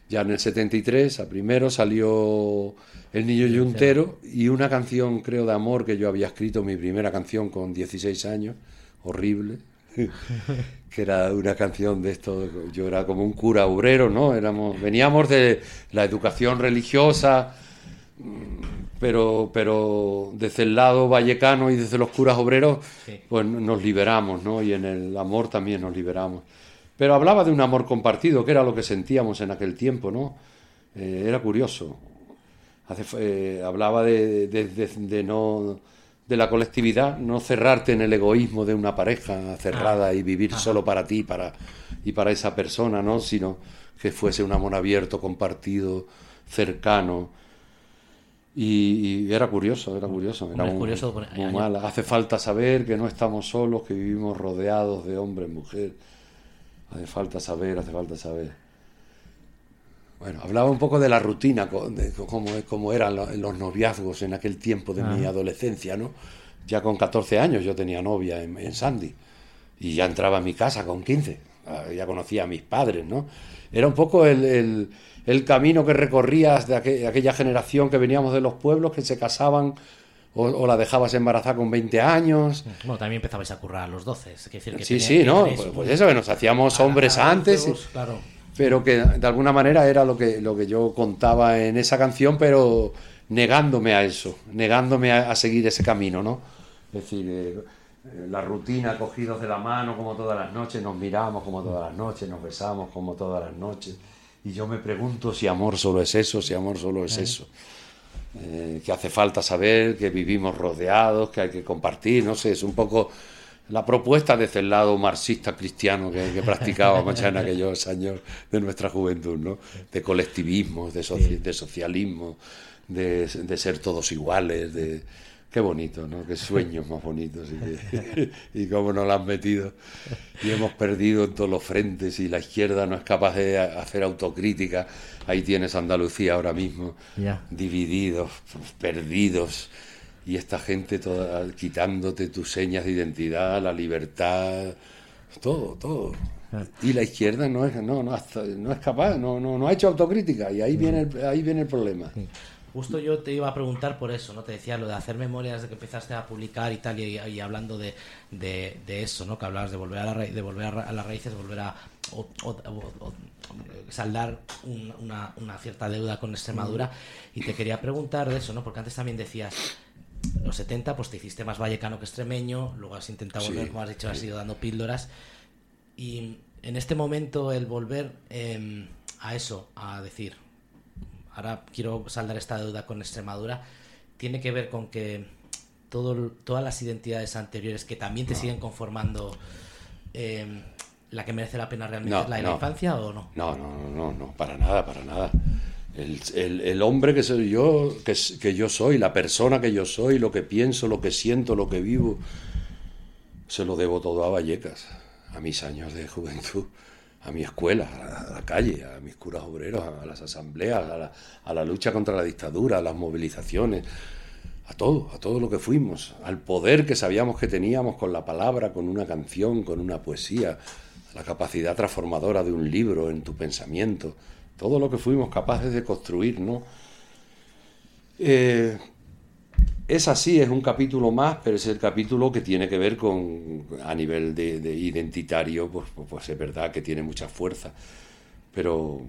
ya en el 73, a primero, salió El Niño Yuntero y una canción, creo, de amor que yo había escrito, mi primera canción con 16 años, horrible, que era una canción de esto, yo era como un cura obrero, ¿no? Éramos, veníamos de la educación religiosa, pero, pero desde el lado vallecano y desde los curas obreros, Sí. pues nos liberamos, ¿no? Y en el amor también nos liberamos. Pero hablaba de un amor compartido, que era lo que sentíamos en aquel tiempo, ¿no? Eh, era curioso. Hace- eh, hablaba de, de- de- de no de la colectividad, no cerrarte en el egoísmo de una pareja cerrada y vivir solo para ti para, y para esa persona, ¿no? Sino que fuese un amor abierto, compartido, cercano. Y, y era curioso, era curioso. Era muy, curioso, muy mal. Hace falta saber que no estamos solos, que vivimos rodeados de hombre, mujer. Hace falta saber, hace falta saber. Bueno, hablaba un poco de la rutina, de cómo, cómo eran lo- los noviazgos en aquel tiempo de mi adolescencia, ¿no? Ya con 14 años yo tenía novia en, en Sandy y ya entraba a mi casa con 15, ah, ya conocía a mis padres, ¿no? Era un poco el, el- el camino que recorrías de aqu- aquella generación que veníamos de los pueblos, que se casaban o, o la dejabas embarazada con 20 años. Bueno, también empezabais a currar a los 12. es decir, que Sí, sí, ¿no? Pues, pues eso, que nos hacíamos hombres antes. Claro. pero que de alguna manera era lo que, lo que yo contaba en esa canción, pero negándome a eso, negándome a, a seguir ese camino, ¿no? Es decir, eh, eh, la rutina, cogidos de la mano como todas las noches, nos miramos como todas las noches, nos besamos como todas las noches, Y yo me pregunto si amor solo es eso, si amor solo es eso. Eh, que hace falta saber que vivimos rodeados, que hay que compartir, no sé, es un poco la propuesta de ese lado marxista cristiano que, que practicábamos en aquellos años de nuestra juventud, ¿no? De colectivismo, de, soci- de socialismo, de, de ser todos iguales, de... Qué bonito, ¿no? Qué sueños más bonitos y, que- y cómo nos lo han metido. Y hemos perdido en todos los frentes y la izquierda no es capaz de hacer autocrítica. Ahí tienes Andalucía ahora mismo, divididos, perdidos. Y esta gente toda quitándote tus señas de identidad, la libertad, todo, todo. Y la izquierda no es, no, no, es capaz, no, no, no ha hecho autocrítica y ahí viene el, ahí viene el problema. Justo yo te iba a preguntar por eso, ¿no? Te decía lo de hacer memorias de que empezaste a publicar y tal, y, y hablando de, de, de eso, ¿no? Que hablabas de volver a, la de volver a, las raíces, volver a o- o- o- o- saldar un- una, una cierta deuda con Extremadura. Y te quería preguntar de eso, ¿no? Porque antes también decías, los 70, pues te hiciste más vallecano que extremeño, luego has intentado Sí, volver, como has dicho, has ido dando píldoras. Y en este momento el volver em, a eso, a decir, ahora quiero saldar esta deuda con Extremadura, tiene que ver con que todo, todas las identidades anteriores que también te siguen conformando, em, la que merece la pena realmente No, es la de la infancia o no? No, no, no, no, no, para nada, para nada. El, el- el hombre que soy yo, que yo soy, la persona que yo soy, lo que pienso, lo que siento, lo que vivo, se lo debo todo a Vallecas, a mis años de juventud, a mi escuela, a la calle, a mis curas obreros, a las asambleas, a la, a la lucha contra la dictadura, a las movilizaciones, a todo, a todo lo que fuimos, al poder que sabíamos que teníamos con la palabra, con una canción, con una poesía, la capacidad transformadora de un libro en tu pensamiento, todo lo que fuimos capaces de construir, ¿no? Eh, es así, es un capítulo más, pero es el capítulo que tiene que ver con, a nivel de, de identitario, pues, pues, pues es verdad que tiene mucha fuerza, pero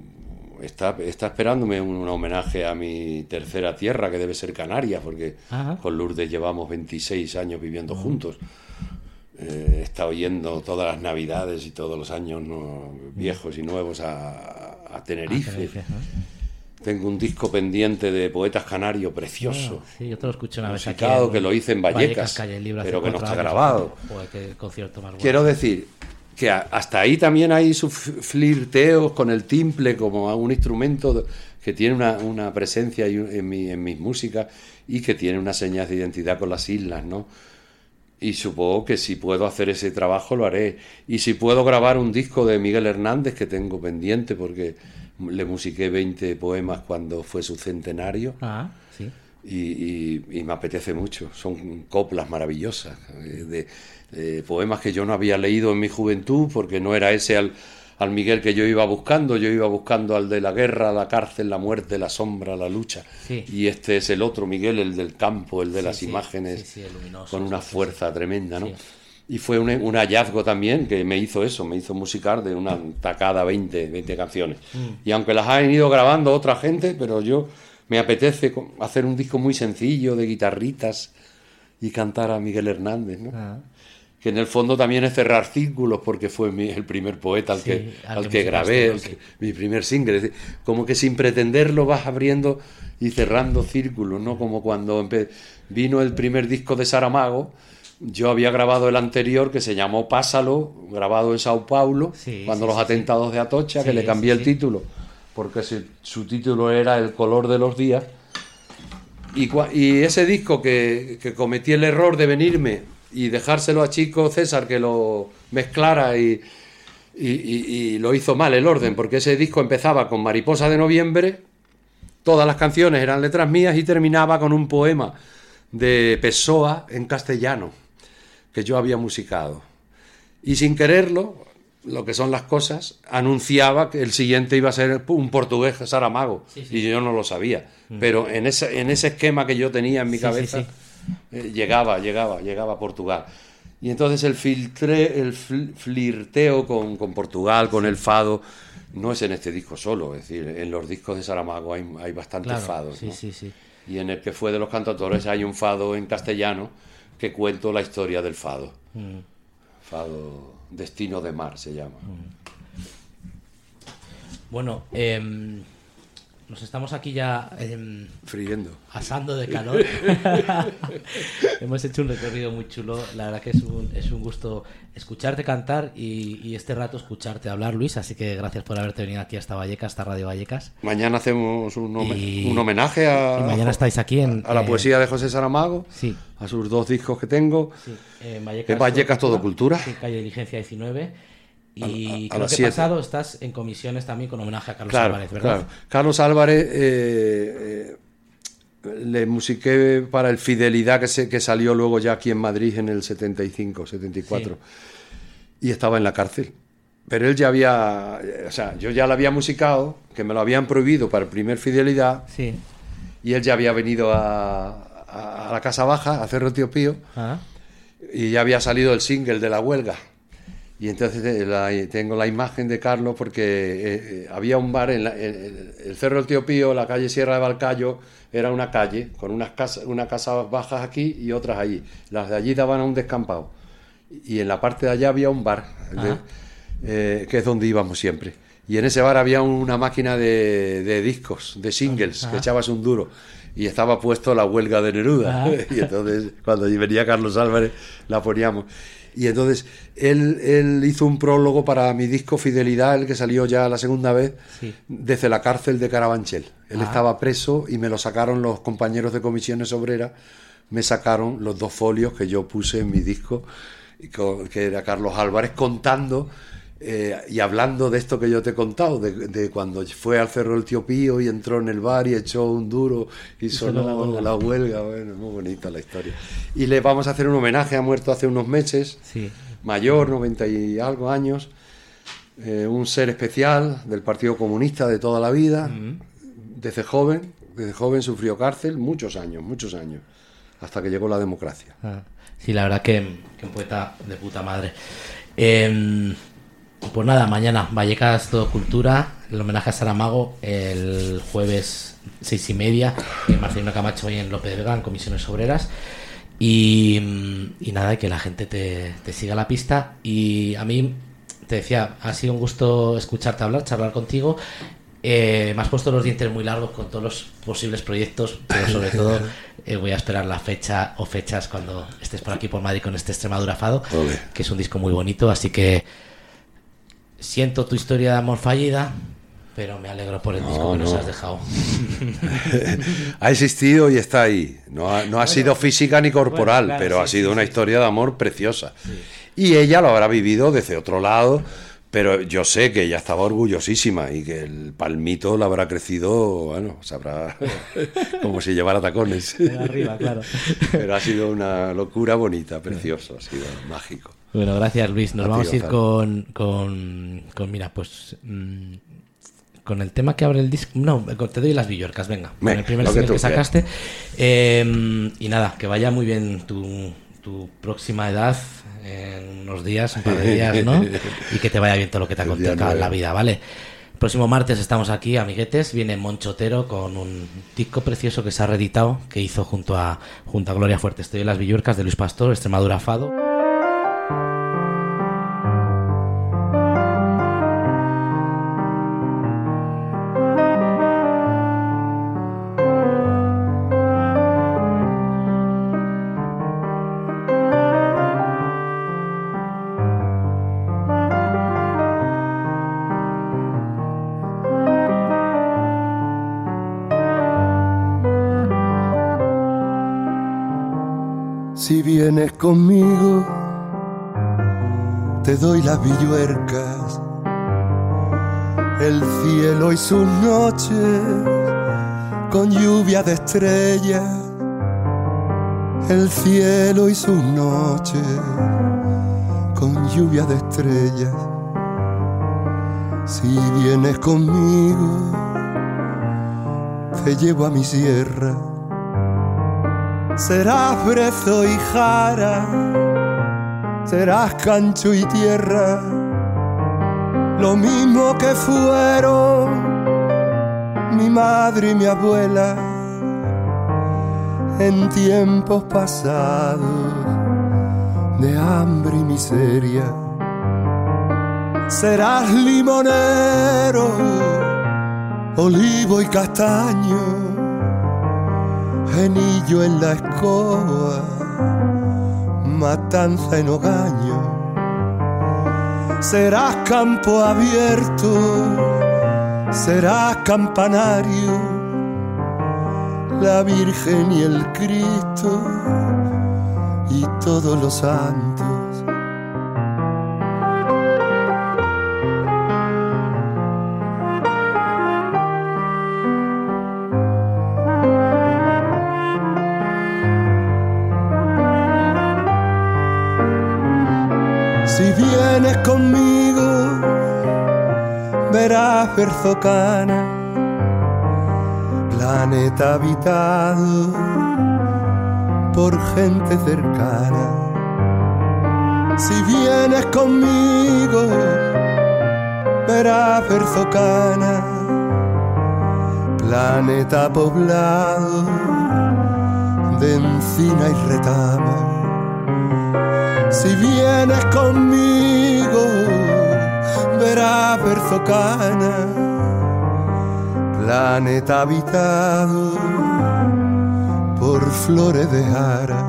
está, está esperándome un, un homenaje a mi tercera tierra, que debe ser Canarias, porque Ajá. con Lourdes llevamos 26 años viviendo juntos. Eh, he estado yendo todas las navidades y todos los años ¿no? viejos y nuevos a, a Tenerife. Tenerife, ¿no? Tengo un disco pendiente de poetas canarios precioso. Ah, sí, yo te lo escuché una vez aquí. en que lo hice en Vallecas, pero que no está grabado. Joder, qué concierto más bueno. Quiero decir que a- hasta ahí también hay sus flirteos con el timple como un instrumento que tiene una, una presencia en, mi, en mis músicas y que tiene unas señas de identidad con las islas, ¿no? Y supongo que si puedo hacer ese trabajo lo haré. Y si puedo grabar un disco de Miguel Hernández que tengo pendiente porque le musiqué 20 poemas cuando fue su centenario Ah, sí. y, y- y me apetece mucho. Son coplas maravillosas, eh, de, de poemas que yo no había leído en mi juventud porque no era ese al, al Miguel que yo iba buscando, yo iba buscando al de la guerra, la cárcel, la muerte, la sombra, la lucha. Sí. Y este es el otro Miguel, el del campo, el de Sí, las sí, imágenes, luminoso, con una fuerza tremenda, ¿no? Y fue un, un hallazgo también que me hizo eso, me hizo musicar de una tacada 20, 20 canciones. Mm. Y aunque las han ido grabando otra gente, pero yo me apetece hacer un disco muy sencillo de guitarritas y cantar a Miguel Hernández, ¿no? Ah. Que en el fondo también es cerrar círculos porque fue mi- el primer poeta al Sí, que, al que grabé, mi primer single. Decir, Como que sin pretenderlo vas abriendo y cerrando círculos, ¿no? Como cuando vino el primer disco de Saramago, yo había grabado el anterior que se llamó Pásalo, grabado en Sao Paulo, Sí, cuando sí, los sí, atentados de Atocha, que le cambié el título, porque su título era El color de los días. Y, ese disco que, que cometí el error de venirme y dejárselo a Chico César que lo mezclara y- y lo hizo mal el orden, porque ese disco empezaba con Mariposa de Noviembre, todas las canciones eran letras mías y terminaba con un poema de Pessoa en castellano, que yo había musicado. Y sin quererlo, lo que son las cosas, anunciaba que el siguiente iba a ser un portugués Saramago, Sí, sí. y yo no lo sabía. Pero en ese, en ese esquema que yo tenía en mi Sí, cabeza, eh, llegaba, llegaba, llegaba a Portugal. Y entonces el, filtre, el fl- flirteo con, con Portugal, con el fado, no es en este disco solo, es decir, en los discos de Saramago hay, hay bastantes Claro, fados. sí, ¿no? sí, sí. Y en el que fue de los cantautores hay un fado en castellano que cuento la historia del fado. Mm. Fado Destino de Mar se llama. Bueno, em, nos estamos aquí ya em, Friendo. asando de calor. Hemos hecho un recorrido muy chulo. La verdad que es un, es un gusto escucharte cantar y, y este rato escucharte hablar, Luis. Así que gracias por haberte venido aquí hasta Vallecas, hasta Radio Vallecas. Mañana hacemos un, home- Y- un homenaje a, y mañana estáis aquí en, a la eh, poesía de José Saramago, Sí. a sus dos discos que tengo. Sí, en Vallecas, En Vallecas Todo Cultura. Sí, calle Diligencia 19. Y A- a- creo que siete. pasado estás en comisiones también con homenaje a Carlos Claro, Álvarez, ¿verdad? claro. Carlos Álvarez eh, eh, le musiqué para el Fidelidad que, se, que salió luego ya aquí en Madrid en el 75, 74. Y estaba en la cárcel. Pero él ya había, o sea, yo ya lo había musicado, que me lo habían prohibido para el primer Fidelidad, Sí. y él ya había venido a, a- la Casa Baja, a Cerro Tío Pío, Ah, y ya había salido el single de la huelga. Y entonces eh, la- tengo la imagen de Carlos porque eh, eh, había un bar en, la- en- el Cerro del Tío Pío, la calle Sierra de Balcayo, era una calle con unas casas, unas casas bajas aquí y otras allí. Las de allí daban a un descampado. Y en la parte de allá había un bar, de- eh, que es donde íbamos siempre. Y en ese bar había una máquina de, de discos, de singles, que echabas un duro. Y estaba puesto la huelga de Neruda. Ah. y entonces, cuando venía Carlos Álvarez, la poníamos. Y entonces, él, él hizo un prólogo para mi disco Fidelidad, el que salió ya la segunda vez, Sí. desde la cárcel de Carabanchel. Él Ah. estaba preso y me lo sacaron los compañeros de comisiones obreras, me sacaron los dos folios que yo puse en mi disco, que era Carlos Álvarez contando eh, y hablando de esto que yo te he contado, de, de cuando fue al Cerro del Tío Pío y entró en el bar y echó un duro y sonó sonó la huelga. la huelga. Bueno, muy bonita la historia. Y le vamos a hacer un homenaje, ha muerto hace unos meses, sí. mayor, 90 y algo años, eh, un ser especial del Partido Comunista de toda la vida, desde joven, desde joven sufrió cárcel muchos años, muchos años, hasta que llegó la democracia. Ah, Sí, la verdad que, que un poeta de puta madre. Em, pues nada, mañana Vallecas Todo Cultura, el homenaje a Saramago, el jueves seis y media, en Marcelino Camacho y en López de Vega, en Comisiones Obreras. Y, y nada, que la gente te, te siga la pista. Y a mí, te decía, ha sido un gusto escucharte hablar, charlar contigo. Eh, me has puesto los dientes muy largos con todos los posibles proyectos, pero sobre todo eh, voy a esperar la fecha o fechas cuando estés por aquí por Madrid con este Extremadura Fado, que es un disco muy bonito, así que siento tu historia de amor fallida, pero me alegro por el disco que nos no. has dejado. ha existido y está ahí. No ha, no ha sido física ni corporal, bueno, claro, pero sí, ha sido sí, una sí. historia de amor preciosa. Y ella lo habrá vivido desde otro lado, pero yo sé que ella estaba orgullosísima y que el palmito le habrá crecido, bueno, sabrá como si llevara tacones. arriba, claro. Pero ha sido una locura bonita, precioso, ha sido mágico. Bueno, gracias Luis. Nos A vamos a ir con, con, con, mira, pues mm, con el tema que abre el disco. No, te doy las villorcas, venga. Con el primer que single que, sacaste. Eh, y nada, que vaya muy bien tu, tu próxima edad en unos días, un par de días, ¿no? Y que te vaya bien todo lo que te acontezca en la vida, ¿vale? Próximo martes estamos aquí, amiguetes. Viene Monchotero con un disco precioso que se ha reeditado, que hizo junto a, junto a Gloria Fuerte. Estoy en las Villurcas de Luis Pastor, Extremadura Fado. Conmigo, te doy las villuercas, el cielo y sus noches con lluvia de estrellas, el cielo y sus noches con lluvia de estrellas. Si vienes conmigo, te llevo a mi sierra Serás brezo y jara, serás cancho y tierra, lo mismo que fueron mi madre y mi abuela en tiempos pasados de hambre y miseria. serás limonero, olivo y castaño, genillo en la escoba, matanza en ogaño. Serás campo abierto, serás campanario, la Virgen y el Cristo y todos los santos. Berzocana, planeta habitado por gente cercana. Si vienes conmigo, verás Berzocana, planeta poblado de encina y retama. Si vienes conmigo, verás Berzocana, planeta habitado por flores de jara.